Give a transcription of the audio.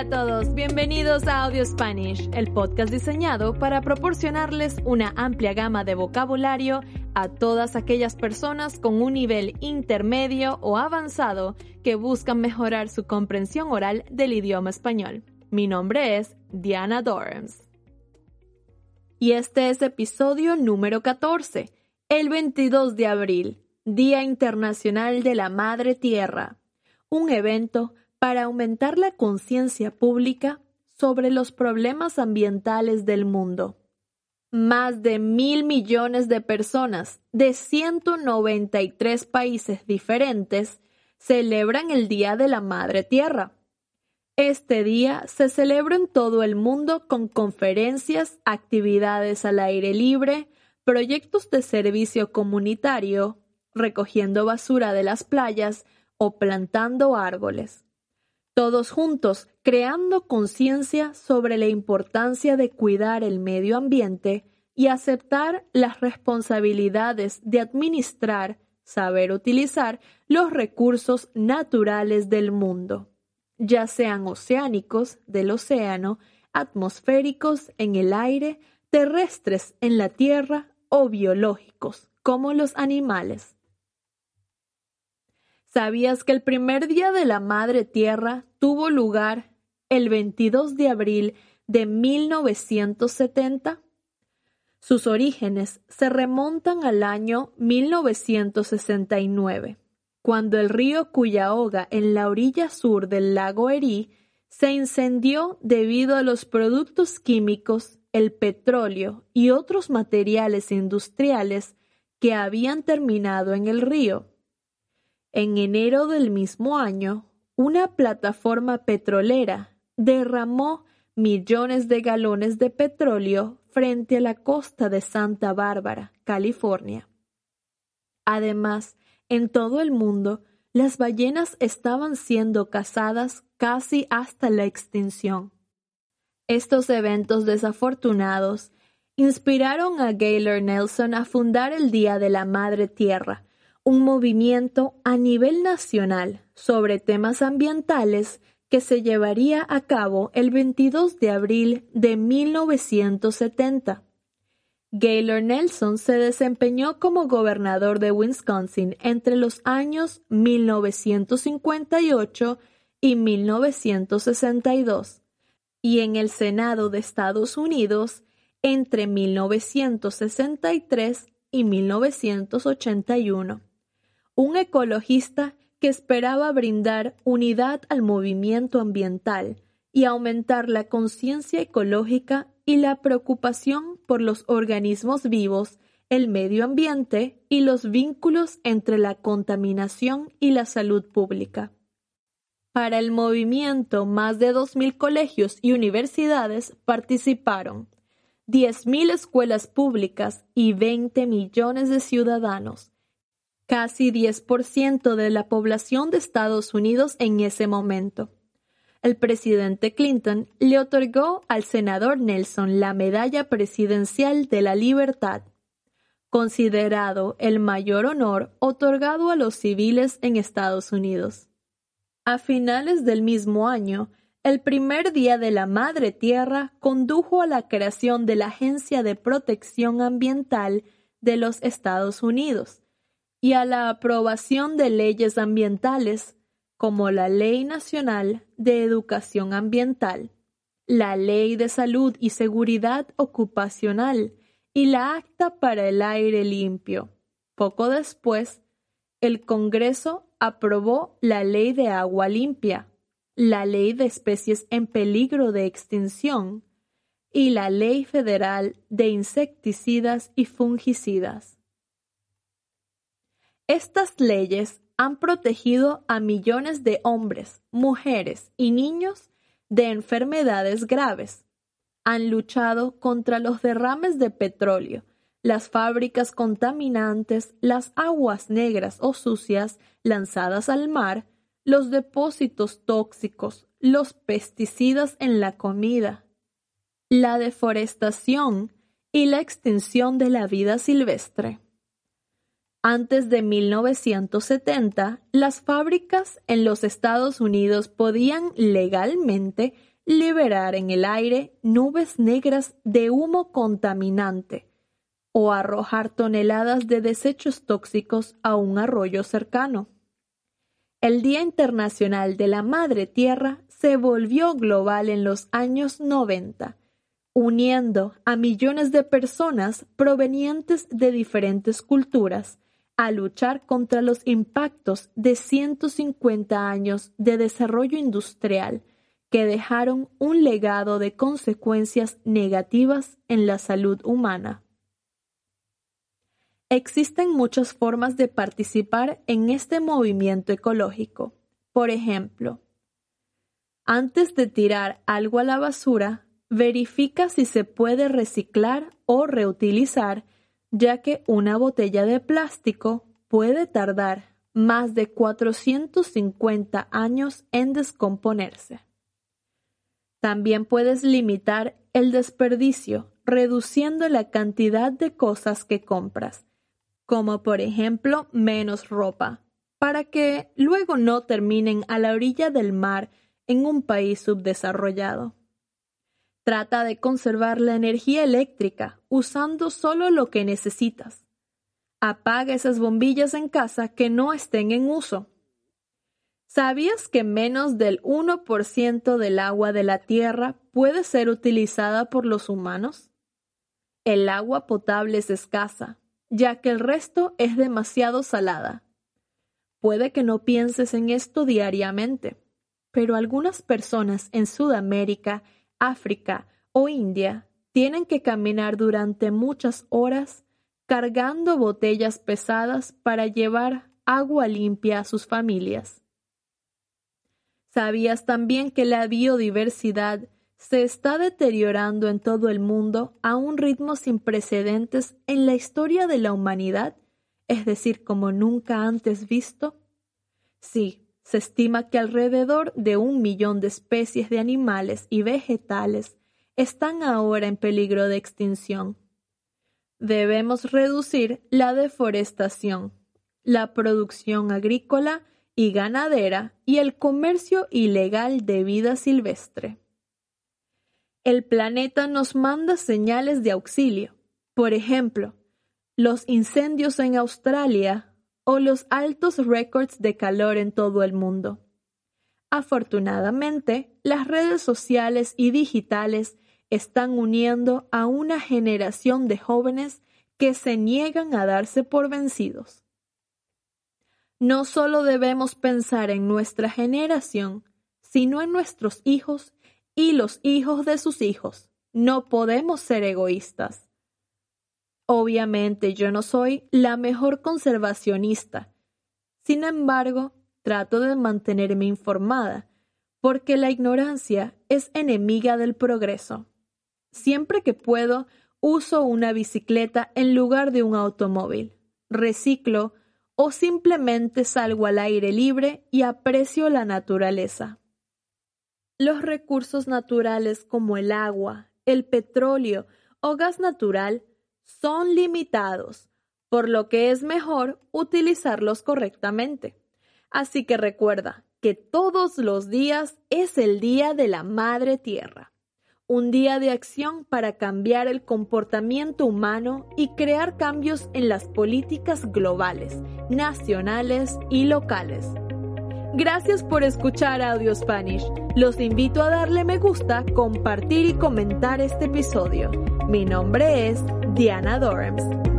Hola a todos, bienvenidos a Audio Spanish, el podcast diseñado para proporcionarles una amplia gama de vocabulario a todas aquellas personas con un nivel intermedio o avanzado que buscan mejorar su comprensión oral del idioma español. Mi nombre es Diana Dorms. Y este es episodio número 14, el 22 de abril, Día Internacional de la Madre Tierra, un evento para aumentar la conciencia pública sobre los problemas ambientales del mundo. Más de mil millones de personas de 193 países diferentes celebran el Día de la Madre Tierra. Este día se celebra en todo el mundo con conferencias, actividades al aire libre, proyectos de servicio comunitario, recogiendo basura de las playas o plantando árboles todos juntos creando conciencia sobre la importancia de cuidar el medio ambiente y aceptar las responsabilidades de administrar, saber utilizar los recursos naturales del mundo, ya sean oceánicos del océano, atmosféricos en el aire, terrestres en la tierra o biológicos, como los animales. ¿Sabías que el primer día de la Madre Tierra tuvo lugar el 22 de abril de 1970? Sus orígenes se remontan al año 1969, cuando el río Cuyahoga en la orilla sur del lago Erie se incendió debido a los productos químicos, el petróleo y otros materiales industriales que habían terminado en el río en enero del mismo año, una plataforma petrolera derramó millones de galones de petróleo frente a la costa de Santa Bárbara, California. Además, en todo el mundo, las ballenas estaban siendo cazadas casi hasta la extinción. Estos eventos desafortunados inspiraron a Gaylor Nelson a fundar el Día de la Madre Tierra, un movimiento a nivel nacional sobre temas ambientales que se llevaría a cabo el 22 de abril de 1970. Gaylor Nelson se desempeñó como gobernador de Wisconsin entre los años 1958 y 1962 y en el Senado de Estados Unidos entre 1963 y 1981 un ecologista que esperaba brindar unidad al movimiento ambiental y aumentar la conciencia ecológica y la preocupación por los organismos vivos, el medio ambiente y los vínculos entre la contaminación y la salud pública. Para el movimiento, más de 2.000 colegios y universidades participaron, 10.000 escuelas públicas y 20 millones de ciudadanos, casi 10% de la población de Estados Unidos en ese momento. El presidente Clinton le otorgó al senador Nelson la Medalla Presidencial de la Libertad, considerado el mayor honor otorgado a los civiles en Estados Unidos. A finales del mismo año, el primer día de la Madre Tierra condujo a la creación de la Agencia de Protección Ambiental de los Estados Unidos, y a la aprobación de leyes ambientales como la Ley Nacional de Educación Ambiental, la Ley de Salud y Seguridad Ocupacional y la Acta para el Aire Limpio. Poco después, el Congreso aprobó la Ley de Agua Limpia, la Ley de Especies en Peligro de Extinción y la Ley Federal de Insecticidas y Fungicidas. Estas leyes han protegido a millones de hombres, mujeres y niños de enfermedades graves. Han luchado contra los derrames de petróleo, las fábricas contaminantes, las aguas negras o sucias lanzadas al mar, los depósitos tóxicos, los pesticidas en la comida, la deforestación y la extinción de la vida silvestre. Antes de 1970, las fábricas en los Estados Unidos podían legalmente liberar en el aire nubes negras de humo contaminante o arrojar toneladas de desechos tóxicos a un arroyo cercano. El Día Internacional de la Madre Tierra se volvió global en los años 90, uniendo a millones de personas provenientes de diferentes culturas a luchar contra los impactos de 150 años de desarrollo industrial que dejaron un legado de consecuencias negativas en la salud humana. Existen muchas formas de participar en este movimiento ecológico. Por ejemplo, antes de tirar algo a la basura, verifica si se puede reciclar o reutilizar, ya que una botella de plástico puede tardar más de 450 años en descomponerse. También puedes limitar el desperdicio reduciendo la cantidad de cosas que compras, como por ejemplo menos ropa, para que luego no terminen a la orilla del mar en un país subdesarrollado. Trata de conservar la energía eléctrica usando solo lo que necesitas. Apaga esas bombillas en casa que no estén en uso ¿Sabías que menos del 1% del agua de la Tierra puede ser utilizada por los humanos? El agua potable es escasa, ya que el resto es demasiado salada. Puede que no pienses en esto diariamente, pero algunas personas en Sudamérica, África o India tienen que caminar durante muchas horas cargando botellas pesadas para llevar agua limpia a sus familias. ¿Sabías también que la biodiversidad se está deteriorando en todo el mundo a un ritmo sin precedentes en la historia de la humanidad, es decir, como nunca antes visto? Sí, se estima que alrededor de un millón de especies de animales y vegetales están ahora en peligro de extinción. Debemos reducir la deforestación, la producción agrícola y ganadera y el comercio ilegal de vida silvestre. El planeta nos manda señales de auxilio, por ejemplo, los incendios en Australia o los altos récords de calor en todo el mundo. Afortunadamente, las redes sociales y digitales están uniendo a una generación de jóvenes que se niegan a darse por vencidos. No solo debemos pensar en nuestra generación, sino en nuestros hijos y los hijos de sus hijos. No podemos ser egoístas. Obviamente yo no soy la mejor conservacionista. Sin embargo, trato de mantenerme informada, porque la ignorancia es enemiga del progreso. Siempre que puedo, uso una bicicleta en lugar de un automóvil. Reciclo o simplemente salgo al aire libre y aprecio la naturaleza. Los recursos naturales como el agua, el petróleo o gas natural son limitados, por lo que es mejor utilizarlos correctamente. Así que recuerda que todos los días es el Día de la Madre Tierra un día de acción para cambiar el comportamiento humano y crear cambios en las políticas globales, nacionales y locales. Gracias por escuchar Audio Spanish. Los invito a darle me gusta, compartir y comentar este episodio. Mi nombre es Diana Dorms.